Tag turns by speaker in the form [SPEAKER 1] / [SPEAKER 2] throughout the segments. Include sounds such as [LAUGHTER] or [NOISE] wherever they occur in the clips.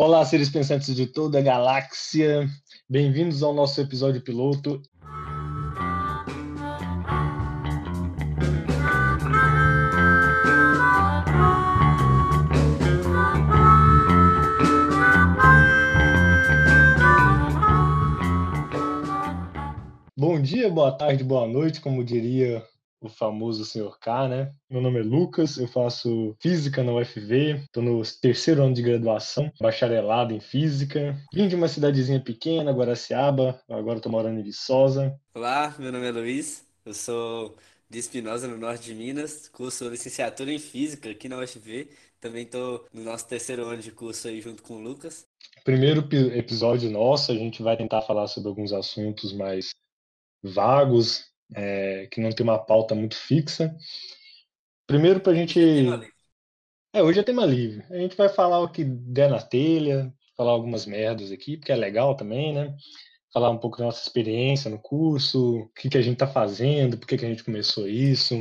[SPEAKER 1] Olá, seres pensantes de toda a galáxia. Bem-vindos ao nosso episódio piloto. Bom dia, boa tarde, boa noite, como diria o famoso senhor K, né? Meu nome é Lucas, eu faço física na UFV, estou no terceiro ano de graduação, bacharelado em física. Vim de uma cidadezinha pequena, Guaraciaba, agora estou morando em Viçosa.
[SPEAKER 2] Olá, meu nome é Luiz, eu sou de Espinosa, no norte de Minas, curso licenciatura em física aqui na UFV. Também estou no nosso terceiro ano de curso aí junto com o Lucas.
[SPEAKER 1] Primeiro episódio nosso, a gente vai tentar falar sobre alguns assuntos mais vagos, é, que não tem uma pauta muito fixa. Primeiro, para a gente. É, hoje é tema livre. A gente vai falar o que der na telha, falar algumas merdas aqui, porque é legal também, né? Falar um pouco da nossa experiência no curso, o que, que a gente está fazendo, por que, que a gente começou isso,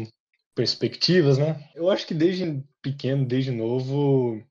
[SPEAKER 1] perspectivas, né? Eu acho que desde pequeno, desde novo,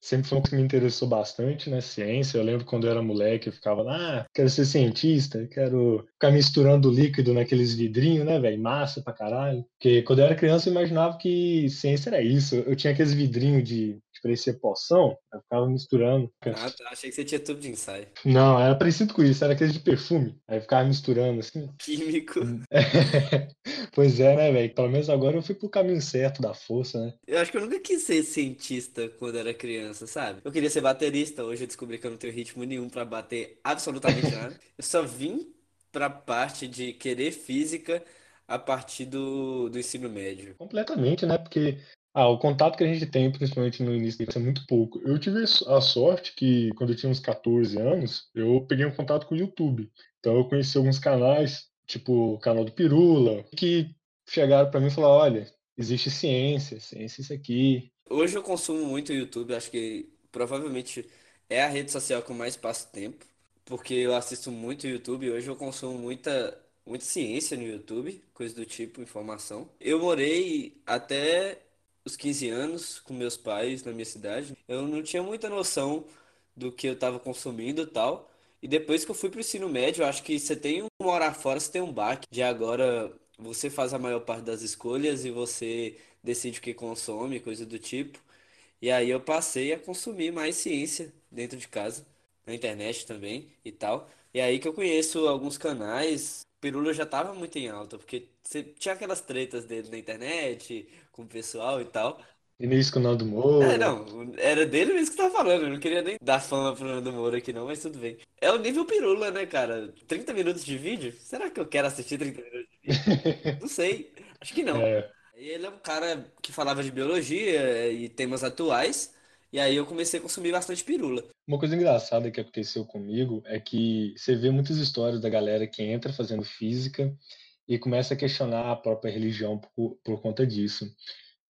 [SPEAKER 1] sempre foi coisa que me interessou bastante, né? Ciência. Eu lembro quando eu era moleque, eu ficava lá, ah, quero ser cientista, quero ficar misturando líquido naqueles vidrinhos, né, velho? Massa pra caralho. Porque quando eu era criança, eu imaginava que ciência era isso. Eu tinha aqueles vidrinhos de parecia poção, eu ficava misturando.
[SPEAKER 2] Ah, tá. Achei que você tinha tubo de ensaio.
[SPEAKER 1] Não, era parecido com isso, era aquele de perfume. Aí ficava misturando assim.
[SPEAKER 2] Químico. [LAUGHS]
[SPEAKER 1] pois é, né, velho? Pelo menos agora eu fui pro caminho certo da força, né?
[SPEAKER 2] Eu acho que eu nunca quis ser cientista quando era criança, sabe? Eu queria ser baterista, hoje eu descobri que eu não tenho ritmo nenhum para bater absolutamente nada. [LAUGHS] Eu só vim pra parte de querer física a partir do, do ensino médio.
[SPEAKER 1] Completamente, né? Porque ah, o contato que a gente tem, principalmente no início, é muito pouco. Eu tive a sorte que, quando eu tinha uns 14 anos, eu peguei um contato com o YouTube. Então, eu conheci alguns canais, tipo o canal do Pirula, que chegaram para mim e falaram: olha, existe ciência, ciência isso aqui.
[SPEAKER 2] Hoje eu consumo muito o YouTube, acho que provavelmente é a rede social que eu mais passo tempo, porque eu assisto muito YouTube. Hoje eu consumo muita, muita ciência no YouTube, coisa do tipo, informação. Eu morei até os 15 anos com meus pais na minha cidade, eu não tinha muita noção do que eu estava consumindo e tal. E depois que eu fui pro ensino médio, eu acho que você tem um morar fora, você tem um baque. De agora você faz a maior parte das escolhas e você decide o que consome, coisa do tipo. E aí eu passei a consumir mais ciência dentro de casa, na internet também e tal. E aí que eu conheço alguns canais. Pirula já tava muito em alta, porque você tinha aquelas tretas dele na internet, com o pessoal e tal.
[SPEAKER 1] Início com o Nando Moura.
[SPEAKER 2] É, não, era dele mesmo que tava falando. Eu não queria nem dar fama pro Nando Moura aqui, não, mas tudo bem. É o nível pirula, né, cara? 30 minutos de vídeo? Será que eu quero assistir 30 minutos de vídeo? [LAUGHS] não sei. Acho que não. É. Ele é um cara que falava de biologia e temas atuais. E aí eu comecei a consumir bastante pirula.
[SPEAKER 1] Uma coisa engraçada que aconteceu comigo é que você vê muitas histórias da galera que entra fazendo física e começa a questionar a própria religião por, por conta disso.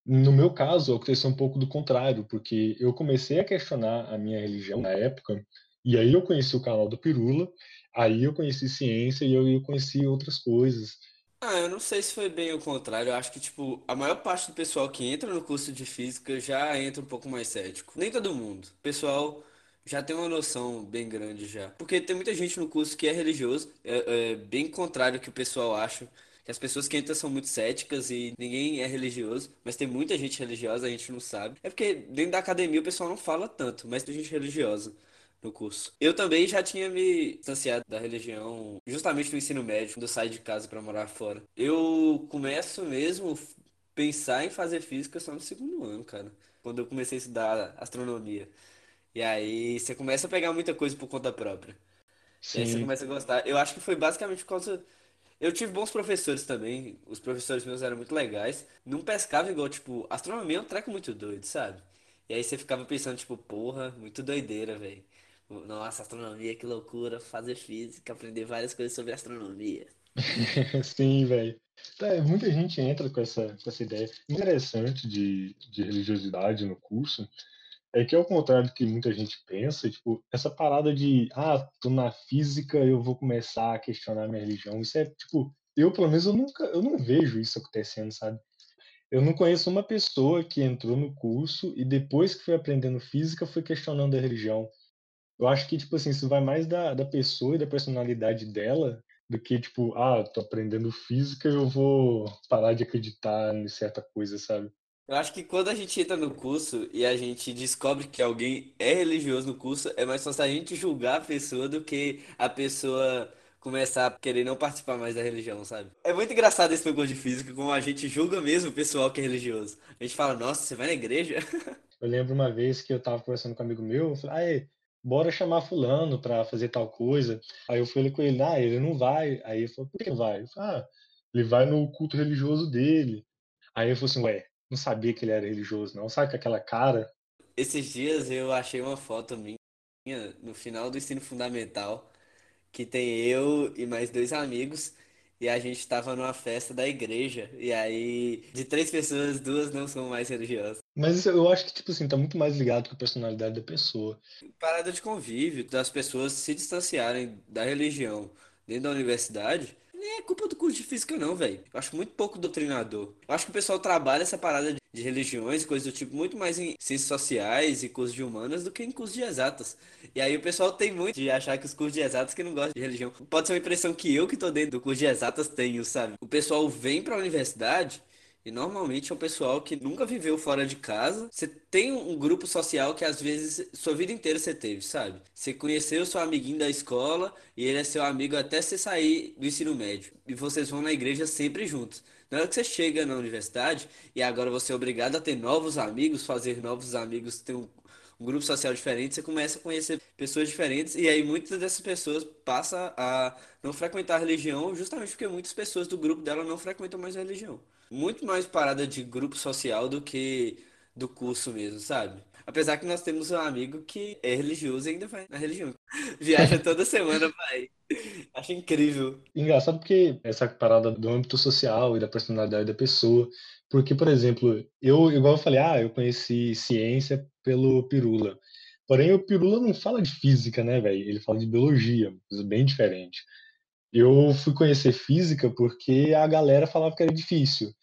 [SPEAKER 1] No meu caso, aconteceu um pouco do contrário, porque eu comecei a questionar a minha religião na época, e aí eu conheci o canal do Pirula, aí eu conheci ciência e eu conheci outras coisas.
[SPEAKER 2] Ah, eu não sei se foi bem o contrário. Eu acho que, tipo, a maior parte do pessoal que entra no curso de física já entra um pouco mais cético. Nem todo mundo. O pessoal já tem uma noção bem grande já. Porque tem muita gente no curso que é religioso. É, é bem contrário do que o pessoal acha. Que as pessoas que entram são muito céticas e ninguém é religioso. Mas tem muita gente religiosa, a gente não sabe. É porque dentro da academia o pessoal não fala tanto, mas tem gente religiosa no curso. Eu também já tinha me distanciado da religião justamente no ensino médio, quando eu saí de casa para morar fora. Eu começo mesmo pensar em fazer física só no segundo ano, cara. Quando eu comecei a estudar astronomia. E aí você começa a pegar muita coisa por conta própria. Sim. E aí você começa a gostar. Eu acho que foi basicamente por causa. Eu tive bons professores também. Os professores meus eram muito legais. Não pescava igual, tipo, astronomia é um treco muito doido, sabe? E aí você ficava pensando, tipo, porra, muito doideira, velho. Nossa, astronomia, que loucura. Fazer física, aprender várias coisas sobre astronomia. [LAUGHS]
[SPEAKER 1] Sim, velho. É, muita gente entra com essa, com essa ideia interessante de, de religiosidade no curso. É que ao contrário do que muita gente pensa, tipo, essa parada de, ah, tô na física, eu vou começar a questionar minha religião. Isso é, tipo, eu pelo menos eu nunca, eu não vejo isso acontecendo, sabe? Eu não conheço uma pessoa que entrou no curso e depois que foi aprendendo física foi questionando a religião. Eu acho que, tipo assim, isso vai mais da, da pessoa e da personalidade dela do que, tipo, ah, tô aprendendo física e eu vou parar de acreditar em certa coisa, sabe?
[SPEAKER 2] Eu acho que quando a gente entra no curso e a gente descobre que alguém é religioso no curso, é mais fácil a gente julgar a pessoa do que a pessoa começar a querer não participar mais da religião, sabe? É muito engraçado esse negócio de física, como a gente julga mesmo o pessoal que é religioso. A gente fala, nossa, você vai na igreja? [LAUGHS]
[SPEAKER 1] Eu lembro uma vez que eu tava conversando com um amigo meu, eu falei, ah, bora chamar fulano para fazer tal coisa. Aí eu falei com ele, ah, ele não vai. Aí ele falou, por que vai? Eu falei, ah, ele vai no culto religioso dele. Aí eu falei assim, ué, não sabia que ele era religioso, não. Sabe com aquela cara?
[SPEAKER 2] Esses dias eu achei uma foto minha no final do ensino fundamental, que tem eu e mais dois amigos, e a gente estava numa festa da igreja, e aí de três pessoas, duas não são mais religiosas.
[SPEAKER 1] Mas eu acho que, tipo assim, tá muito mais ligado com a personalidade da pessoa.
[SPEAKER 2] Parada de convívio, das pessoas se distanciarem da religião dentro da universidade, nem é culpa do curso de física, não, velho. Eu acho muito pouco doutrinador. Eu acho que o pessoal trabalha essa parada de, religiões, coisas do tipo, muito mais em ciências sociais e cursos de humanas do que em cursos de exatas. E aí o pessoal tem muito de achar que os cursos de exatas que não gostam de religião. Pode ser uma impressão que eu que tô dentro do curso de exatas tenho, sabe? O pessoal vem pra universidade e normalmente é um pessoal que nunca viveu fora de casa. Você tem um grupo social que às vezes sua vida inteira você teve, sabe? Você conheceu seu amiguinho da escola e ele é seu amigo até você sair do ensino médio. E vocês vão na igreja sempre juntos. Na hora que você chega na universidade e agora você é obrigado a ter novos amigos, fazer novos amigos, ter um, um grupo social diferente, você começa a conhecer pessoas diferentes e aí muitas dessas pessoas passam a não frequentar a religião justamente porque muitas pessoas do grupo dela não frequentam mais a religião muito mais parada de grupo social do que do curso mesmo, sabe? Apesar que nós temos um amigo que é religioso e ainda vai na religião. [LAUGHS] Viaja toda semana, vai. Acho incrível.
[SPEAKER 1] Engraçado porque essa parada do âmbito social e da personalidade da pessoa. Porque, por exemplo, eu, igual eu falei, ah, eu conheci ciência pelo Pirula. Porém, o Pirula não fala de física, né, velho? Ele fala de biologia, coisa bem diferente. Eu fui conhecer física porque a galera falava que era difícil.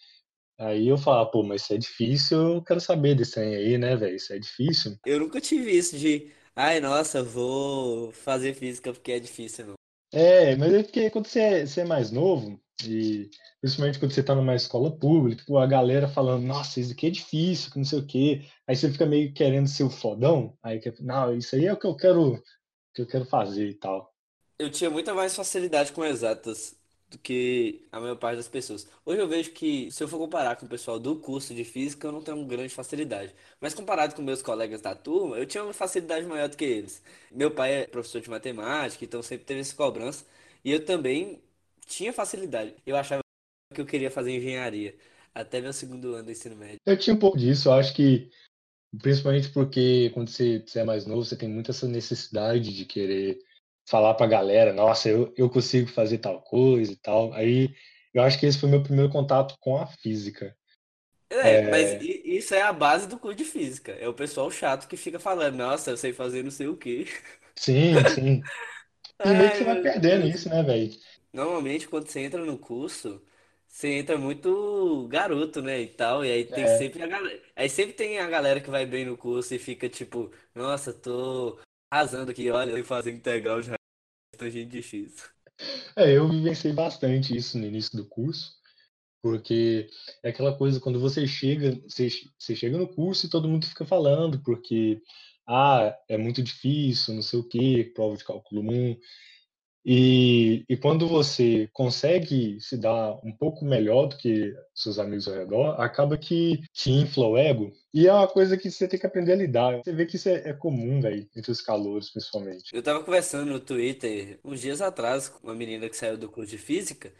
[SPEAKER 1] Aí eu falava, pô, mas isso é difícil, eu quero saber desse trem aí, né, velho? Isso é difícil.
[SPEAKER 2] Eu nunca tive isso de, ai, nossa, vou fazer física porque é difícil, não.
[SPEAKER 1] É, mas é porque quando você é, você é mais novo, e principalmente quando você tá numa escola pública, pô, a galera falando, nossa, isso aqui é difícil, que não sei o quê. Aí você fica meio querendo ser o fodão, aí não, isso aí é o que eu quero, que eu quero fazer e tal.
[SPEAKER 2] Eu tinha muita mais facilidade com exatas do que a maior parte das pessoas. Hoje eu vejo que, se eu for comparar com o pessoal do curso de física, eu não tenho grande facilidade. Mas comparado com meus colegas da turma, eu tinha uma facilidade maior do que eles. Meu pai é professor de matemática, então sempre teve essa cobrança. E eu também tinha facilidade. Eu achava que eu queria fazer engenharia. Até meu segundo ano do ensino médio.
[SPEAKER 1] Eu tinha um pouco disso, eu acho que principalmente porque quando você, você é mais novo, você tem muita essa necessidade de querer falar pra galera, nossa, eu, eu consigo fazer tal coisa e tal. Aí eu acho que esse foi meu primeiro contato com a física.
[SPEAKER 2] É, é... mas isso é a base do curso de física. É o pessoal chato que fica falando, nossa, eu sei fazer não sei o quê.
[SPEAKER 1] Sim, sim. [LAUGHS] E meio que você vai perdendo isso, né, velho?
[SPEAKER 2] Normalmente, quando você entra no curso, você entra muito garoto, né, e tal, e aí tem
[SPEAKER 1] É.
[SPEAKER 2] sempre a galera, aí sempre tem a galera que vai bem no curso e fica tipo, nossa, tô arrasando aqui, olha, eu fazer integral de tangente de x.
[SPEAKER 1] É, eu vivenciei bastante isso no início do curso, porque é aquela coisa, quando você chega, você, você chega no curso e todo mundo fica falando, porque, ah, é muito difícil, não sei o quê, prova de cálculo 1, e, e quando você consegue se dar um pouco melhor do que seus amigos ao redor, acaba que te infla o ego. E é uma coisa que você tem que aprender a lidar. Você vê que isso é, é comum, velho, entre os calouros, principalmente.
[SPEAKER 2] Eu tava conversando no Twitter uns dias atrás com uma menina que saiu do curso de física.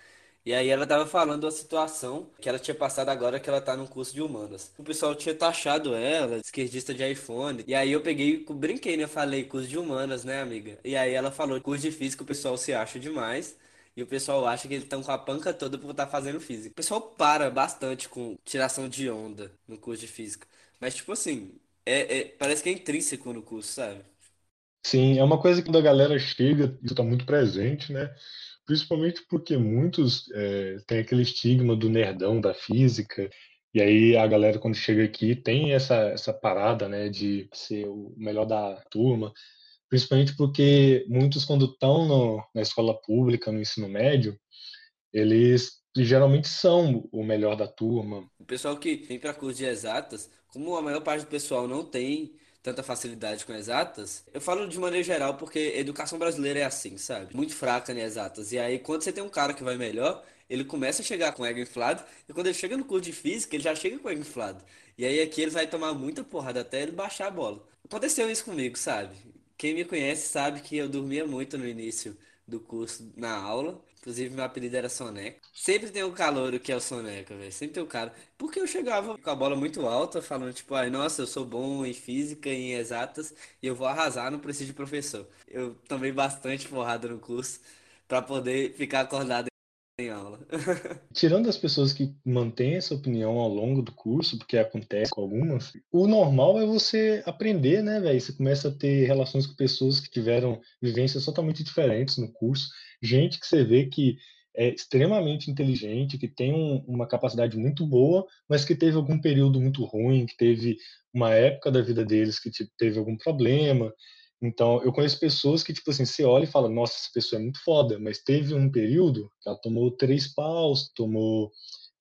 [SPEAKER 2] E aí ela tava falando da situação que ela tinha passado agora que ela tá num curso de humanas. O pessoal tinha taxado ela, esquerdista de iPhone. E aí eu peguei, brinquei, né? Falei, curso de humanas, né, amiga? E aí ela falou, curso de física o pessoal se acha demais. E o pessoal acha que eles estão com a panca toda por estar fazendo física. O pessoal para bastante com tiração de onda no curso de física. Mas, tipo assim, é, é- parece que é intrínseco no curso, sabe?
[SPEAKER 1] Sim, é uma coisa que quando a galera chega, isso está muito presente, né? Principalmente porque muitos é, têm aquele estigma do nerdão da física, E aí a galera quando chega aqui tem essa, essa parada, né, de ser o melhor da turma, principalmente porque muitos quando estão na escola pública, no ensino médio, eles geralmente são o melhor da turma.
[SPEAKER 2] O pessoal que vem para curso de exatas, como a maior parte do pessoal não tem tanta facilidade com exatas, eu falo de maneira geral porque educação brasileira é assim, sabe? Muito fraca em exatas. E aí, quando você tem um cara que vai melhor, ele começa a chegar com ego inflado, e quando ele chega no curso de física, ele já chega com ego inflado. E aí aqui ele vai tomar muita porrada até ele baixar a bola. Aconteceu isso comigo, sabe? Quem me conhece sabe que eu dormia muito no início do curso na aula. Inclusive, meu apelido era Soneca. Sempre tem um calor que é o Soneca, velho. Sempre tem um cara. Porque eu chegava com a bola muito alta, falando, tipo, ai, nossa, eu sou bom em física e em exatas e eu vou arrasar, não preciso de professor. Eu tomei bastante porrada no curso para poder ficar acordado em aula. [LAUGHS]
[SPEAKER 1] Tirando as pessoas que mantêm essa opinião ao longo do curso, porque acontece com algumas, o normal é você aprender, né, velho? Você começa a ter relações com pessoas que tiveram vivências totalmente diferentes no curso, gente que você vê que é extremamente inteligente, que tem um, uma capacidade muito boa, mas que teve algum período muito ruim, que teve uma época da vida deles que teve algum problema, então, eu conheço pessoas que, tipo assim, você olha e fala, nossa, essa pessoa é muito foda, mas teve um período que ela tomou três paus, tomou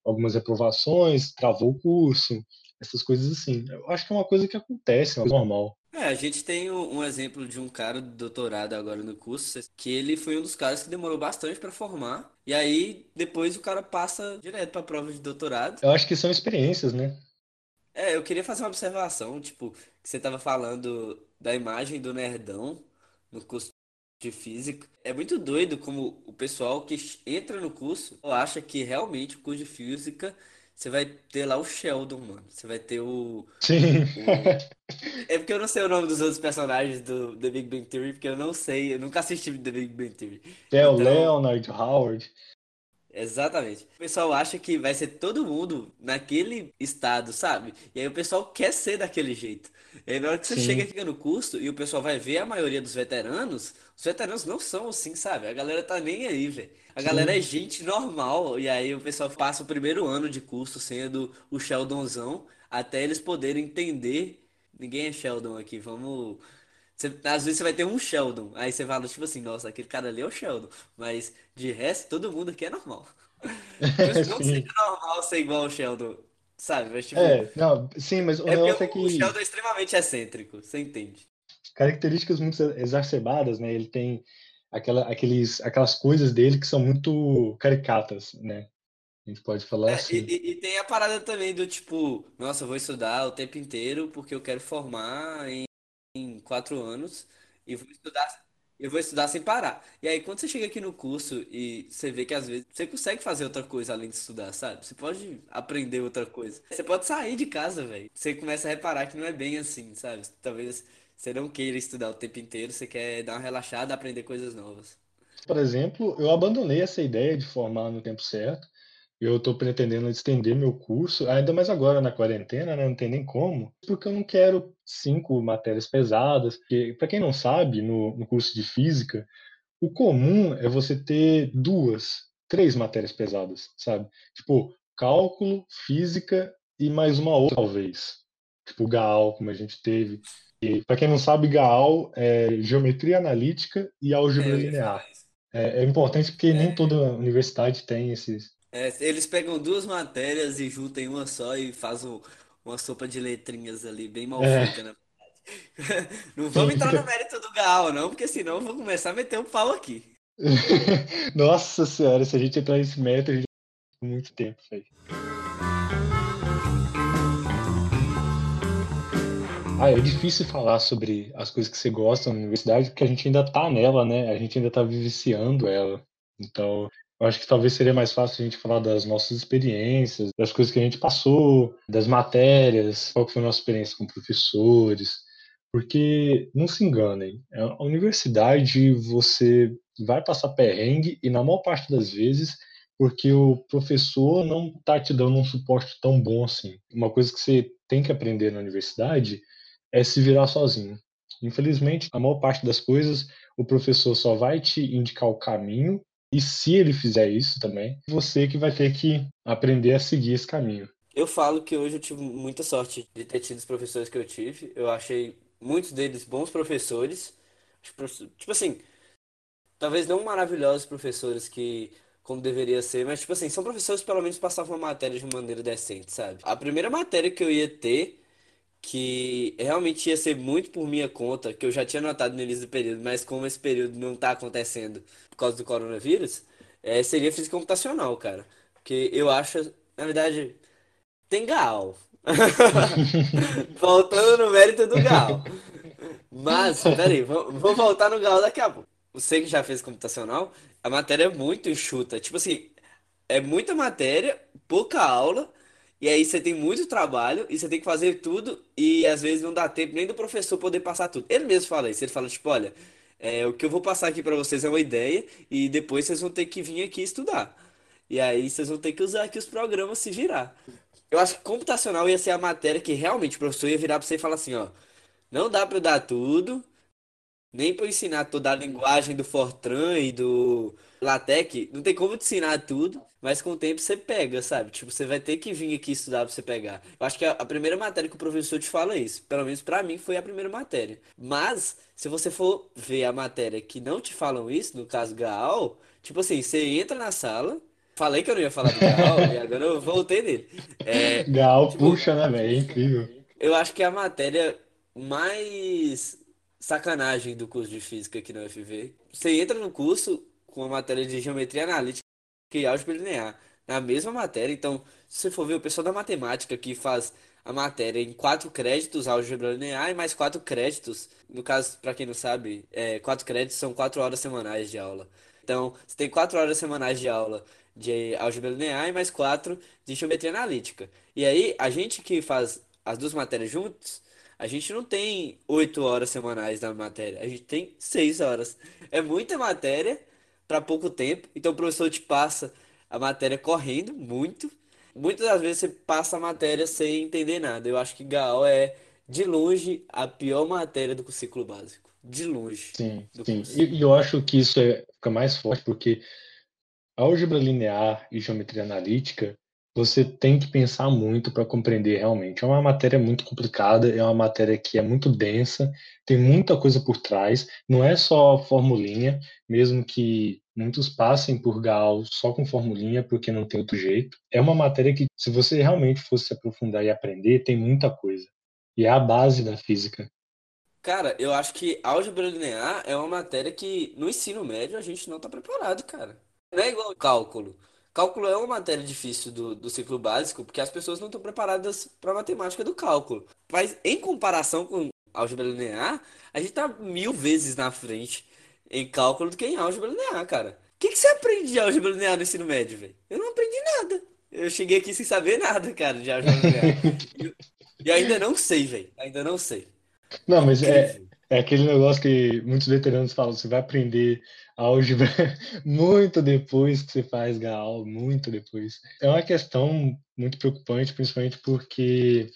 [SPEAKER 1] algumas reprovações, travou o curso, essas coisas assim. Eu acho que é uma coisa que acontece, é normal.
[SPEAKER 2] É, a gente tem um exemplo de um cara do doutorado agora no curso, que ele foi um dos caras que demorou bastante para formar, e aí depois o cara passa direto para prova de doutorado.
[SPEAKER 1] Eu acho que são experiências, né?
[SPEAKER 2] É, eu queria fazer uma observação, tipo, que você tava falando da imagem do nerdão no curso de física. É muito doido como o pessoal que entra no curso acha que realmente o curso de física você vai ter lá o Sheldon, mano. Você vai ter o,
[SPEAKER 1] Sim.
[SPEAKER 2] o... É porque eu não sei o nome dos outros personagens do The Big Bang Theory, porque eu não sei, eu nunca assisti The Big Bang Theory.
[SPEAKER 1] É o então... Leonard Howard.
[SPEAKER 2] Exatamente. O pessoal acha que vai ser todo mundo naquele estado, sabe? E aí o pessoal quer ser daquele jeito. E aí na hora que você Sim. chega aqui no curso e o pessoal vai ver a maioria dos veteranos, os veteranos não são assim, sabe? A galera tá nem aí, velho. A Sim. galera é gente normal. E aí o pessoal passa o primeiro ano de curso sendo o Sheldonzão, até eles poderem entender. Ninguém é Sheldon aqui, vamos. Você, às vezes você vai ter um Sheldon, aí você fala, tipo assim, nossa, aquele cara ali é o Sheldon. Mas de resto, todo mundo aqui é normal. [LAUGHS] não seja normal ser igual ao Sheldon, sabe? Mas, tipo,
[SPEAKER 1] É, não, sim, mas o
[SPEAKER 2] é
[SPEAKER 1] negócio é
[SPEAKER 2] porque o
[SPEAKER 1] que
[SPEAKER 2] Sheldon é extremamente excêntrico, você entende?
[SPEAKER 1] características muito exacerbadas, né? Ele tem aquela, aqueles, aquelas coisas dele que são muito caricatas, né? A gente pode falar
[SPEAKER 2] É, e,
[SPEAKER 1] assim.
[SPEAKER 2] e- e tem a parada também do tipo, nossa, eu vou estudar o tempo inteiro porque eu quero formar em, em quatro anos e vou estudar, eu vou estudar sem parar. E aí, quando você chega aqui no curso e você vê que às vezes você consegue fazer outra coisa além de estudar, sabe? Você pode aprender outra coisa. Você pode sair de casa, velho. Você começa a reparar que não é bem assim, sabe? Talvez você não queira estudar o tempo inteiro, você quer dar uma relaxada, aprender coisas novas.
[SPEAKER 1] Por exemplo, eu abandonei essa ideia de formar no tempo certo. Eu estou pretendendo estender meu curso, ainda mais agora na quarentena, né? Não tem nem como, porque eu não quero cinco matérias pesadas. Para quem não sabe, no, no curso de física, o comum é você ter duas, três matérias pesadas, sabe? Tipo, cálculo, física e mais uma outra, talvez. Tipo, GAL, como a gente teve. E, para quem não sabe, GAL é geometria analítica e
[SPEAKER 2] É,
[SPEAKER 1] álgebra
[SPEAKER 2] ia
[SPEAKER 1] linear. É, é importante porque nem
[SPEAKER 2] É,
[SPEAKER 1] toda universidade tem esses.
[SPEAKER 2] É, eles pegam duas matérias e juntam em uma só e fazem um- uma sopa de letrinhas ali, bem mal
[SPEAKER 1] É,
[SPEAKER 2] feita, né? [LAUGHS] Não vamos entrar no [LAUGHS] mérito do Gal, não, porque senão eu vou começar a meter um pau aqui. [LAUGHS]
[SPEAKER 1] Nossa senhora, se a gente entrar nesse método, a gente vai por muito tempo, velho. Ah, é difícil falar sobre as coisas que você gosta na universidade, porque a gente ainda tá nela, né? A gente ainda tá vivenciando ela. Então, eu acho que talvez seria mais fácil a gente falar das nossas experiências, das coisas que a gente passou, das matérias, qual foi a nossa experiência com professores. Porque, não se enganem, a universidade você vai passar perrengue e, na maior parte das vezes, porque o professor não está te dando um suporte tão bom assim. Uma coisa que você tem que aprender na universidade é se virar sozinho. Infelizmente, a maior parte das coisas, o professor só vai te indicar o caminho, e se ele fizer isso também, você que vai ter que aprender a seguir esse caminho.
[SPEAKER 2] Eu falo que hoje eu tive muita sorte de ter tido os professores que eu tive. Eu achei muitos deles bons professores. Tipo assim, talvez não maravilhosos professores que como deveria ser, mas tipo assim, são professores que pelo menos passavam a matéria de maneira decente, sabe? A primeira matéria que eu ia ter, que realmente ia ser muito por minha conta, que eu já tinha notado no início do período, mas como esse período não tá acontecendo por causa do coronavírus, é, seria física computacional, cara. Porque eu acho, na verdade, tem Gal. [LAUGHS] Voltando no mérito do Gal. Mas, peraí, vou, vou voltar no Gal daqui a pouco. Você que já fez computacional, a matéria é muito enxuta. Tipo assim, é muita matéria, pouca aula, e aí você tem muito trabalho, e você tem que fazer tudo, e às vezes não dá tempo nem do professor poder passar tudo. Ele mesmo fala isso, ele fala, tipo, olha, é, o que eu vou passar aqui pra vocês é uma ideia, e depois vocês vão ter que vir aqui estudar. E aí vocês vão ter que usar aqui os programas se virar. Eu acho que computacional ia ser a matéria que realmente o professor ia virar pra você e falar assim, ó, não dá pra eu dar tudo, nem eu ensinar toda a linguagem do Fortran e do LaTeX, não tem como te ensinar tudo, mas com o tempo você pega, sabe? Tipo, você vai ter que vir aqui estudar pra você pegar. Eu acho que a, a primeira matéria que o professor te fala é isso, pelo menos pra mim foi a primeira matéria. Mas, se você for ver a matéria que não te falam isso, no caso Gaal, tipo assim, você entra na sala, Falei que eu não ia falar do Gaal e agora eu voltei nele. É, [LAUGHS]
[SPEAKER 1] Gal
[SPEAKER 2] tipo,
[SPEAKER 1] puxa, né, velho? É incrível.
[SPEAKER 2] eu acho que é a matéria mais sacanagem do curso de física aqui na UFV. Você entra no curso com a matéria de geometria analítica e álgebra linear, na mesma matéria. Então, se você for ver o pessoal da matemática que faz a matéria em quatro créditos, álgebra linear, e mais quatro créditos. No caso, para quem não sabe, é, quatro créditos são quatro horas semanais de aula. Então, você tem quatro horas semanais de aula de álgebra linear e mais quatro de geometria analítica. E aí, a gente que faz as duas matérias juntos, a gente não tem oito horas semanais na matéria, a gente tem seis horas. É muita matéria para pouco tempo, então o professor te passa a matéria correndo muito. Muitas das vezes você passa a matéria sem entender nada. Eu acho que GAO é, de longe, a pior matéria do ciclo básico. De longe.
[SPEAKER 1] Sim, sim. E, e eu acho que isso é, fica mais forte porque álgebra linear e geometria analítica, você tem que pensar muito para compreender realmente. É uma matéria muito complicada, é uma matéria que é muito densa, tem muita coisa por trás, não é só formulinha, mesmo que muitos passem por Gauss só com formulinha, porque não tem outro jeito. É uma matéria que, se você realmente fosse se aprofundar e aprender, tem muita coisa. E é a base da física.
[SPEAKER 2] Cara, eu acho que álgebra linear é uma matéria que no ensino médio a gente não tá preparado, cara. Não é igual cálculo. Cálculo é uma matéria difícil do, do ciclo básico, porque as pessoas não estão preparadas para a matemática do cálculo. Mas em comparação com álgebra linear, a gente tá mil vezes na frente em cálculo do que em álgebra linear, cara. O que que você aprende de álgebra linear no ensino médio, velho? Eu não aprendi nada. Eu cheguei aqui sem saber nada, cara, de álgebra linear. [LAUGHS] E, e ainda não sei, velho. Ainda não sei.
[SPEAKER 1] Não, mas é. É aquele negócio que muitos veteranos falam, você vai aprender álgebra [LAUGHS] muito depois que você faz GAL, muito depois. É uma questão muito preocupante, principalmente porque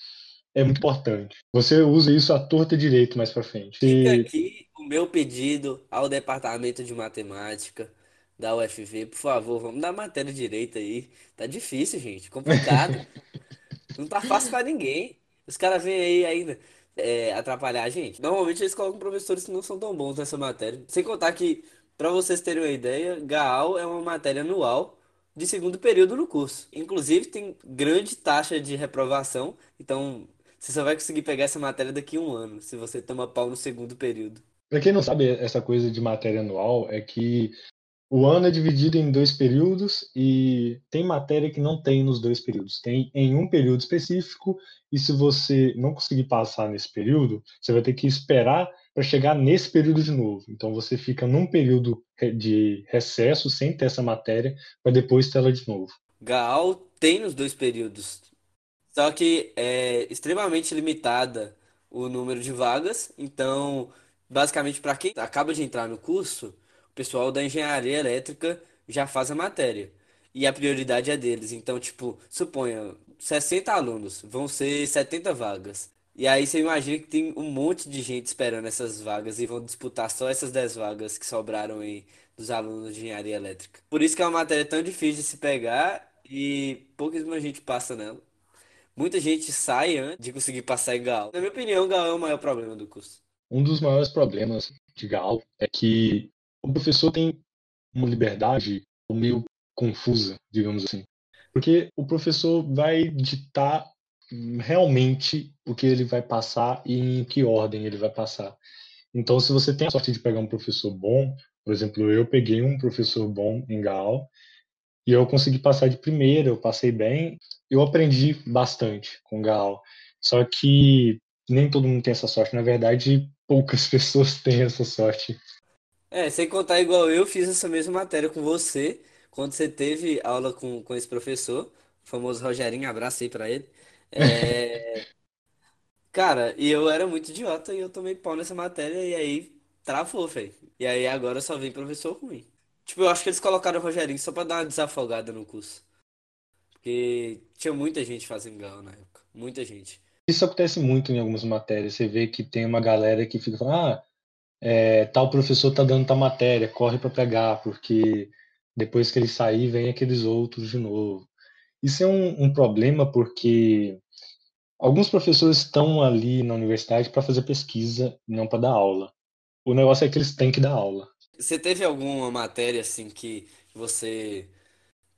[SPEAKER 1] é muito importante. Você usa isso à torta direito mais para frente.
[SPEAKER 2] Fica
[SPEAKER 1] E
[SPEAKER 2] aqui o meu pedido ao departamento de matemática da UFV, por favor, vamos dar matéria direita aí. Tá difícil, gente, complicado. [LAUGHS] Não tá fácil pra ninguém. Os caras vêm aí ainda é, atrapalhar a gente. Normalmente eles colocam professores que não são tão bons nessa matéria. Sem contar que, pra vocês terem uma ideia, GAAL é uma matéria anual de segundo período no curso. Inclusive tem grande taxa de reprovação, então você só vai conseguir pegar essa matéria daqui a um ano, se você toma pau no segundo período.
[SPEAKER 1] para quem não sabe, essa coisa de matéria anual é que o ano é dividido em dois períodos e tem matéria que não tem nos dois períodos. Tem em um período específico e se você não conseguir passar nesse período, você vai ter que esperar para chegar nesse período de novo. Então você fica num período de recesso sem ter essa matéria para depois ter ela de novo.
[SPEAKER 2] GAAL tem nos dois períodos, só que é extremamente limitada o número de vagas, então, basicamente, para quem acaba de entrar no curso, o pessoal da engenharia elétrica já faz a matéria. E a prioridade é deles. Então, tipo, suponha, 60 alunos, vão ser 70 vagas. E aí você imagina que tem um monte de gente esperando essas vagas e vão disputar só essas 10 vagas que sobraram aí dos alunos de engenharia elétrica. Por isso que é uma matéria tão difícil de se pegar e pouquíssima gente passa nela. muita gente sai antes de conseguir passar em Gal. Na minha opinião, Gal é o maior problema do curso.
[SPEAKER 1] Um dos maiores problemas de Gal é que o professor tem uma liberdade meio confusa, digamos assim. Porque o professor vai ditar realmente o que ele vai passar e em que ordem ele vai passar. Então, se você tem a sorte de pegar um professor bom, por exemplo, eu peguei um professor bom em Gal e eu consegui passar de primeira, eu passei bem, eu aprendi bastante com Gal. Só que nem todo mundo tem essa sorte, na verdade, poucas [LAUGHS] pessoas têm essa sorte.
[SPEAKER 2] É, sem contar igual eu fiz essa mesma matéria com você, quando você teve aula com, com esse professor, o famoso Rogerinho, abraço aí pra ele. É, [LAUGHS] cara, e eu era muito idiota e eu tomei pau nessa matéria e aí travou, velho. E aí agora só vem professor ruim. Tipo, eu acho que eles colocaram o Rogerinho só pra dar uma desafogada no curso. Porque tinha muita gente fazendo gal na época. Muita gente.
[SPEAKER 1] Isso acontece muito em algumas matérias. Você vê que tem uma galera que fica falando, ah, é, tal professor tá dando tal matéria, corre para pegar, porque depois que ele sair, vem aqueles outros de novo. Isso é um, um problema porque alguns professores estão ali na universidade para fazer pesquisa, não para dar aula. O negócio é que eles têm que dar aula.
[SPEAKER 2] Você teve alguma matéria assim que você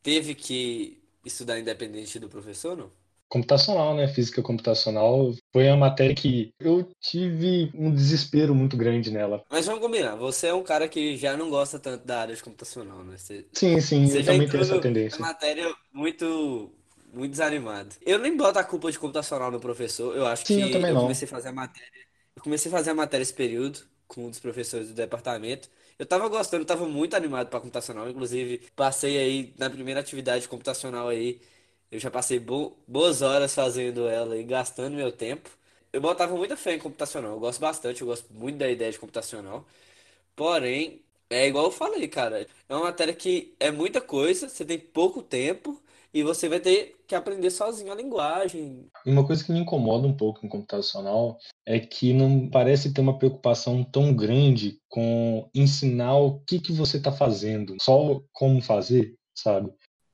[SPEAKER 2] teve que estudar independente do professor, não?
[SPEAKER 1] Computacional, né? Física computacional foi a matéria que eu tive um desespero muito grande nela.
[SPEAKER 2] Mas vamos combinar, você é um cara que já não gosta tanto da área de computacional, né? Você,
[SPEAKER 1] sim, sim,
[SPEAKER 2] você
[SPEAKER 1] eu também tenho essa tendência.
[SPEAKER 2] Matéria muito muito desanimado. Eu nem boto a culpa de computacional no professor, eu acho
[SPEAKER 1] sim,
[SPEAKER 2] que
[SPEAKER 1] eu, também
[SPEAKER 2] eu
[SPEAKER 1] não.
[SPEAKER 2] comecei a fazer a matéria. Eu comecei a fazer a matéria esse período com um dos professores do departamento. Eu tava gostando, tava muito animado para computacional, inclusive passei aí na primeira atividade computacional aí eu já passei bo boas horas fazendo ela e gastando meu tempo. Eu botava muita fé em computacional. Eu gosto bastante, eu gosto muito da ideia de computacional. Porém, é igual eu falei, cara. É uma matéria que é muita coisa, você tem pouco tempo e você vai ter que aprender sozinho a linguagem.
[SPEAKER 1] Uma coisa que me incomoda um pouco em computacional é que não parece ter uma preocupação tão grande com ensinar o que, que você está fazendo, só como fazer, sabe?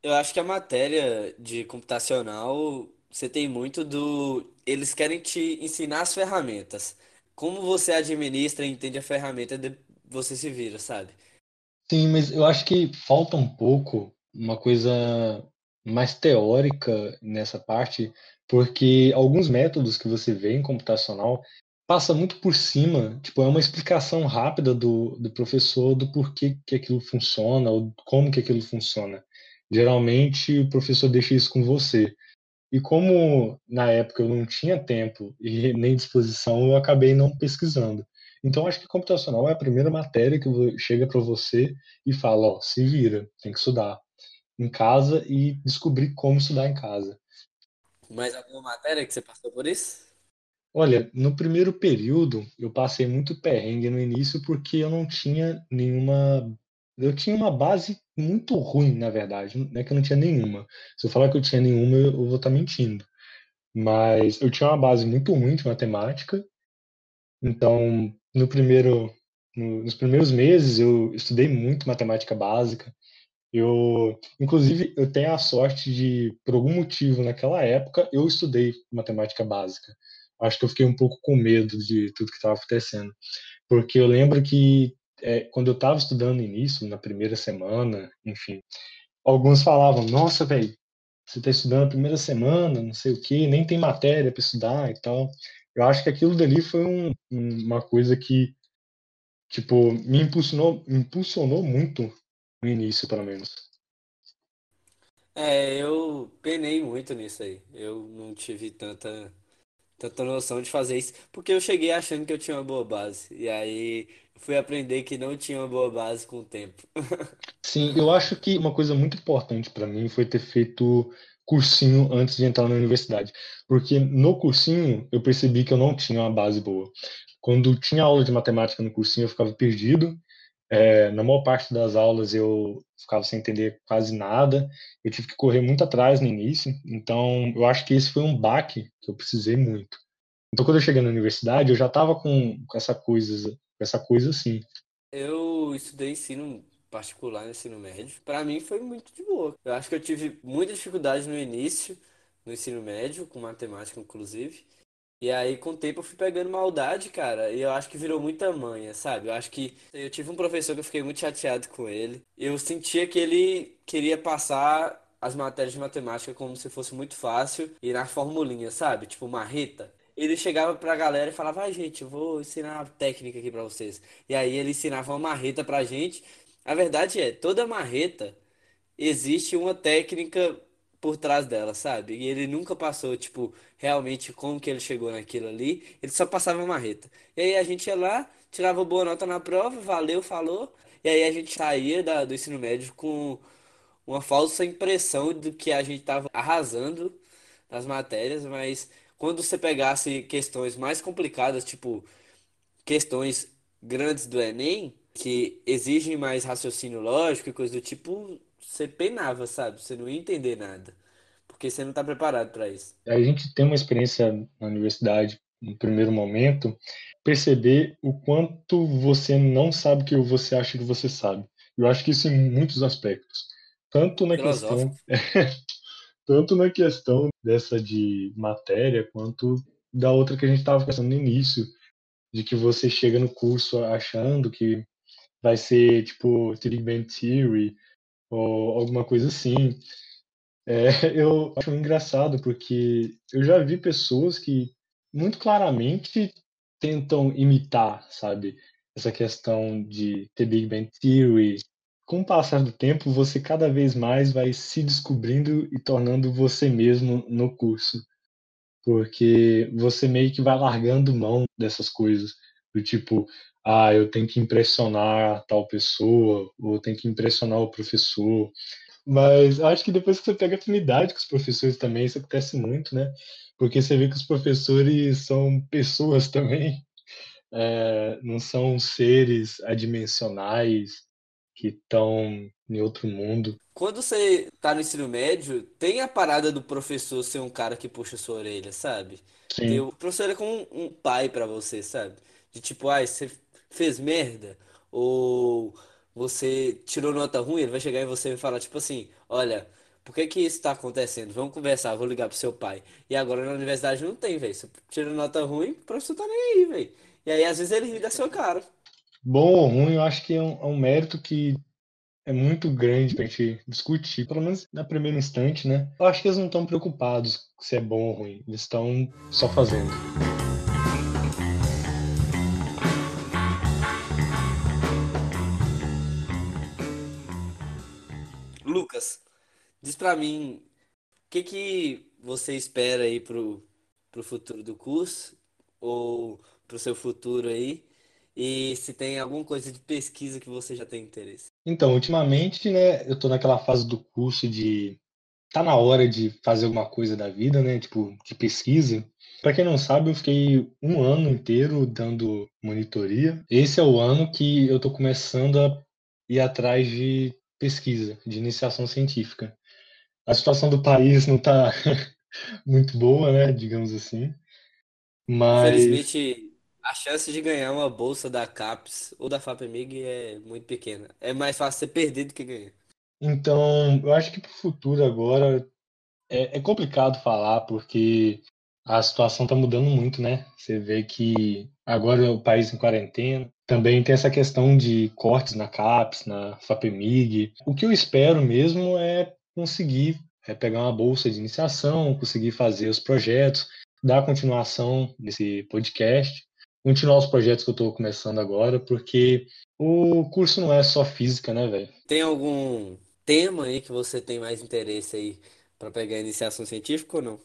[SPEAKER 2] Eu acho que a matéria de computacional, você tem muito do. Eles querem te ensinar as ferramentas. Como você administra e entende a ferramenta, você se vira, sabe?
[SPEAKER 1] Sim, mas eu acho que falta um pouco uma coisa mais teórica nessa parte, porque alguns métodos que você vê em computacional passa muito por cima, tipo, é uma explicação rápida do, do professor do porquê que aquilo funciona, ou como que aquilo funciona. Geralmente o professor deixa isso com você. E como na época eu não tinha tempo e [LAUGHS] nem disposição, eu acabei não pesquisando. Então acho que computacional é a primeira matéria que chega para você e fala, ó, se vira, tem que estudar em casa e descobrir como estudar em casa.
[SPEAKER 2] Mais alguma matéria que você passou por isso?
[SPEAKER 1] Olha, no primeiro período eu passei muito perrengue no início porque eu não tinha nenhuma eu tinha uma base muito ruim, na verdade. Não é que eu não tinha nenhuma. Se eu falar que eu tinha nenhuma, eu vou estar mentindo. Mas eu tinha uma base muito ruim de matemática. Então, no primeiro, no, nos primeiros meses, eu estudei muito matemática básica. Eu, inclusive, eu tenho a sorte de, por algum motivo, naquela época, eu estudei matemática básica. Acho que eu fiquei um pouco com medo de tudo que estava acontecendo. Porque eu lembro que é, quando eu estava estudando início, na primeira semana, enfim, alguns falavam: Nossa, velho, você está estudando a primeira semana, não sei o que, nem tem matéria para estudar e tal. Eu acho que aquilo dali foi um, uma coisa que, tipo, me impulsionou, me impulsionou muito no início, pelo menos.
[SPEAKER 2] É, eu penei muito nisso aí. Eu não tive tanta, tanta noção de fazer isso, porque eu cheguei achando que eu tinha uma boa base. E aí fui aprender que não tinha uma boa base com o tempo. [LAUGHS]
[SPEAKER 1] Sim, eu acho que uma coisa muito importante para mim foi ter feito cursinho antes de entrar na universidade, porque no cursinho eu percebi que eu não tinha uma base boa. Quando tinha aula de matemática no cursinho eu ficava perdido. É, na maior parte das aulas eu ficava sem entender quase nada. Eu tive que correr muito atrás no início, então eu acho que esse foi um baque que eu precisei muito. Então, quando eu cheguei na universidade, eu já estava com, com essa coisa essa coisa assim.
[SPEAKER 2] Eu estudei ensino particular no ensino médio. Para mim foi muito de boa. Eu acho que eu tive muita dificuldade no início, no ensino médio, com matemática, inclusive. E aí, com o tempo, eu fui pegando maldade, cara. E eu acho que virou muita manha, sabe? Eu acho que eu tive um professor que eu fiquei muito chateado com ele. Eu sentia que ele queria passar as matérias de matemática como se fosse muito fácil e na formulinha, sabe? Tipo, marreta. Ele chegava pra galera e falava: Ai, gente, eu vou ensinar uma técnica aqui pra vocês. E aí ele ensinava uma marreta pra gente. A verdade é, toda marreta existe uma técnica por trás dela, sabe? E ele nunca passou, tipo, realmente como que ele chegou naquilo ali. Ele só passava marreta. E aí a gente ia lá, tirava boa nota na prova, valeu, falou. E aí a gente saía da, do ensino médio com uma falsa impressão do que a gente tava arrasando nas matérias, mas quando você pegasse questões mais complicadas, tipo questões grandes do Enem, que exigem mais raciocínio lógico e coisa do tipo, você penava, sabe? Você não ia entender nada. Porque você não está preparado para isso.
[SPEAKER 1] A gente tem uma experiência na universidade, no primeiro momento, perceber o quanto você não sabe o que você acha que você sabe. Eu acho que isso em muitos aspectos. Tanto na questão. [LAUGHS] tanto na questão dessa de matéria, quanto da outra que a gente estava conversando no início, de que você chega no curso achando que vai ser tipo Big Bang Theory, ou alguma coisa assim. É, [LAUGHS] eu acho engraçado porque eu já vi pessoas que muito claramente tentam imitar, sabe, essa questão de ter Big Bang Theory. Com o passar do tempo, você cada vez mais vai se descobrindo e tornando você mesmo no curso. Porque você meio que vai largando mão dessas coisas. Do tipo, ah, eu tenho que impressionar tal pessoa, ou eu tenho que impressionar o professor. Mas acho que depois que você pega afinidade com os professores também, isso acontece muito, né? Porque você vê que os professores são pessoas [LAUGHS] também, é, não são seres adimensionais que estão em outro mundo.
[SPEAKER 2] Quando você tá no ensino médio, tem a parada do professor ser um cara que puxa sua orelha, sabe?
[SPEAKER 1] Sim.
[SPEAKER 2] O professor é como um pai para você, sabe? De tipo, ah, você fez merda, ou você tirou nota ruim, ele vai chegar em você e falar, tipo assim, olha, por que que isso tá acontecendo? Vamos conversar, vou ligar pro seu pai. E agora na universidade não tem, velho. Você tira nota ruim, o professor tá nem aí, velho. E aí às vezes ele ri da sua cara.
[SPEAKER 1] Bom ou ruim, eu acho que é um, é um mérito que é muito grande pra gente discutir, pelo menos na primeira instante, né? Eu acho que eles não estão preocupados se é bom ou ruim, eles estão só fazendo.
[SPEAKER 2] Lucas, diz pra mim, o que que você espera aí pro, pro futuro do curso? Ou pro seu futuro aí? E se tem alguma coisa de pesquisa que você já tem interesse?
[SPEAKER 1] Então, ultimamente, né, eu tô naquela fase do curso de tá na hora de fazer alguma coisa da vida, né, tipo, de pesquisa. Para quem não sabe, eu fiquei um ano inteiro dando monitoria. Esse é o ano que eu tô começando a ir atrás de pesquisa, de iniciação científica. A situação do país não está [LAUGHS] muito boa, né, digamos assim. Mas
[SPEAKER 2] Infelizmente, a chance de ganhar uma bolsa da CAPES ou da FAPEMIG é muito pequena. É mais fácil você perder do que ganhar.
[SPEAKER 1] então, eu acho que para o futuro agora é, é complicado falar porque a situação está mudando muito, né? Você vê que agora o país em quarentena, também tem essa questão de cortes na CAPES, na FAPEMIG. O que eu espero mesmo é conseguir é, pegar uma bolsa de iniciação, conseguir fazer os projetos, dar continuação nesse podcast, continuar os projetos que eu estou começando agora, porque o curso não é só física, né, velho?
[SPEAKER 2] Tem algum tema aí que você tem mais interesse aí para pegar iniciação científica ou não?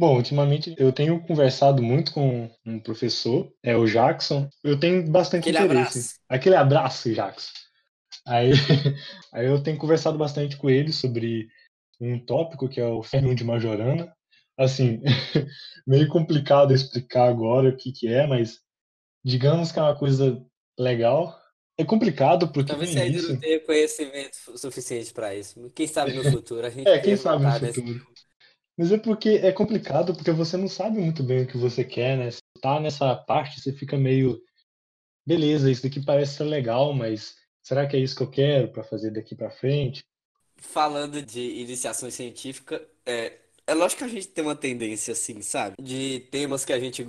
[SPEAKER 1] Bom, ultimamente eu tenho conversado muito com um professor, é o Jackson. Eu tenho bastante
[SPEAKER 2] Aquele
[SPEAKER 1] interesse.
[SPEAKER 2] abraço.
[SPEAKER 1] Aquele abraço, Jackson. Aí, [LAUGHS] aí eu tenho conversado bastante com ele sobre um tópico que é o Fernando de Majorana. Assim, [LAUGHS] meio complicado explicar agora o que que é, mas digamos que é uma coisa legal. É complicado porque
[SPEAKER 2] Talvez você ainda não tenha conhecimento suficiente para isso. Quem sabe no [LAUGHS] futuro a gente
[SPEAKER 1] é, quem sabe no futuro. Mas é porque é complicado porque você não sabe muito bem o que você quer, né? Você tá nessa parte, você fica meio, beleza, isso daqui parece ser legal, mas será que é isso que eu quero para fazer daqui para frente?
[SPEAKER 2] Falando de iniciação científica, é, É lógico que a gente tem uma tendência assim, sabe? De temas que a gente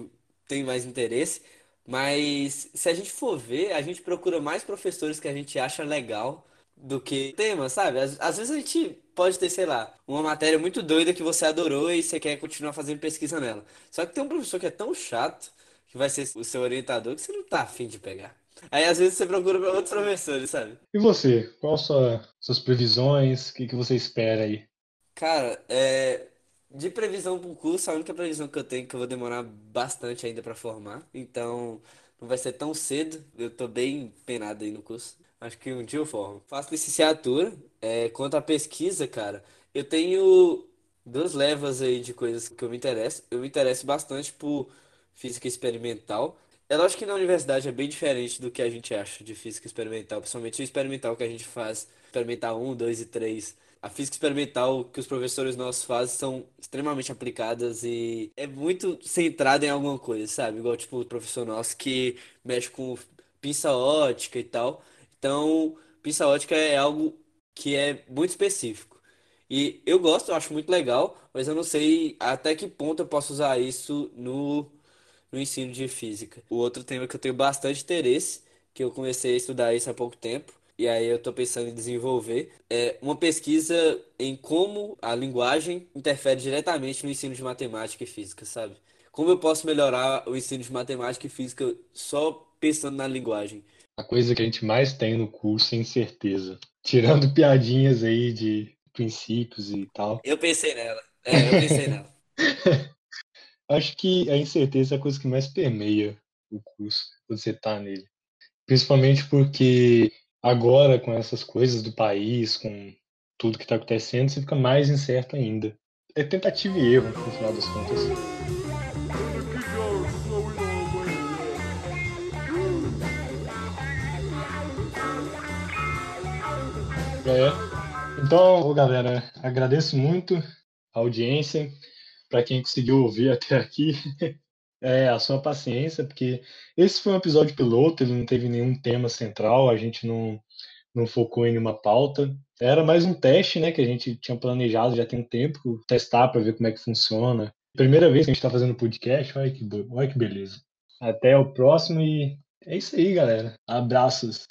[SPEAKER 2] tem mais interesse, mas se a gente for ver, a gente procura mais professores que a gente acha legal do que tema, sabe? Às, às vezes a gente pode ter, sei lá, uma matéria muito doida que você adorou e você quer continuar fazendo pesquisa nela. Só que tem um professor que é tão chato, que vai ser o seu orientador, que você não tá afim de pegar. Aí às vezes você procura para outros professores, sabe?
[SPEAKER 1] E você? Quais sua, suas previsões? O que, que você espera aí?
[SPEAKER 2] Cara, é, de previsão para o curso, a única previsão que eu tenho é que eu vou demorar bastante ainda para formar. Então, não vai ser tão cedo. Eu tô bem penado aí no curso. Acho que um dia eu formo. Faço licenciatura. É, quanto à pesquisa, cara, eu tenho duas levas aí de coisas que eu me interesso. Eu me interesso bastante por física experimental. É lógico que na universidade é bem diferente do que a gente acha de física experimental, principalmente o experimental que a gente faz, experimental 1, 2 e 3 a física experimental que os professores nossos fazem são extremamente aplicadas e é muito centrada em alguma coisa, sabe? Igual, tipo, o professor nosso que mexe com pinça ótica e tal. Então, pinça ótica é algo que é muito específico. E eu gosto, eu acho muito legal, mas eu não sei até que ponto eu posso usar isso no, no ensino de física. O outro tema que eu tenho bastante interesse, que eu comecei a estudar isso há pouco tempo, e aí eu estou pensando em desenvolver é uma pesquisa em como a linguagem interfere diretamente no ensino de matemática e física, sabe? Como eu posso melhorar o ensino de matemática e física só pensando na linguagem?
[SPEAKER 1] A coisa que a gente mais tem no curso sem certeza. Tirando piadinhas aí de princípios e tal.
[SPEAKER 2] Eu pensei nela. É, eu pensei nela. [LAUGHS]
[SPEAKER 1] Acho que a incerteza é a coisa que mais permeia o curso, quando você está nele. Principalmente porque Agora, com essas coisas do país, com tudo que está acontecendo, você fica mais incerto ainda. É tentativa e erro, no final das contas. Então, galera, agradeço muito a audiência. Para quem conseguiu ouvir até aqui, [LAUGHS] é, a sua paciência, porque esse foi um episódio piloto, ele não teve nenhum tema central, a gente não, não focou em nenhuma pauta. Era mais um teste, né, que a gente tinha planejado já tem um tempo, testar para ver como é que funciona. Primeira vez que a gente está fazendo podcast, olha que, olha que beleza. Até o próximo e é isso aí, galera. Abraços.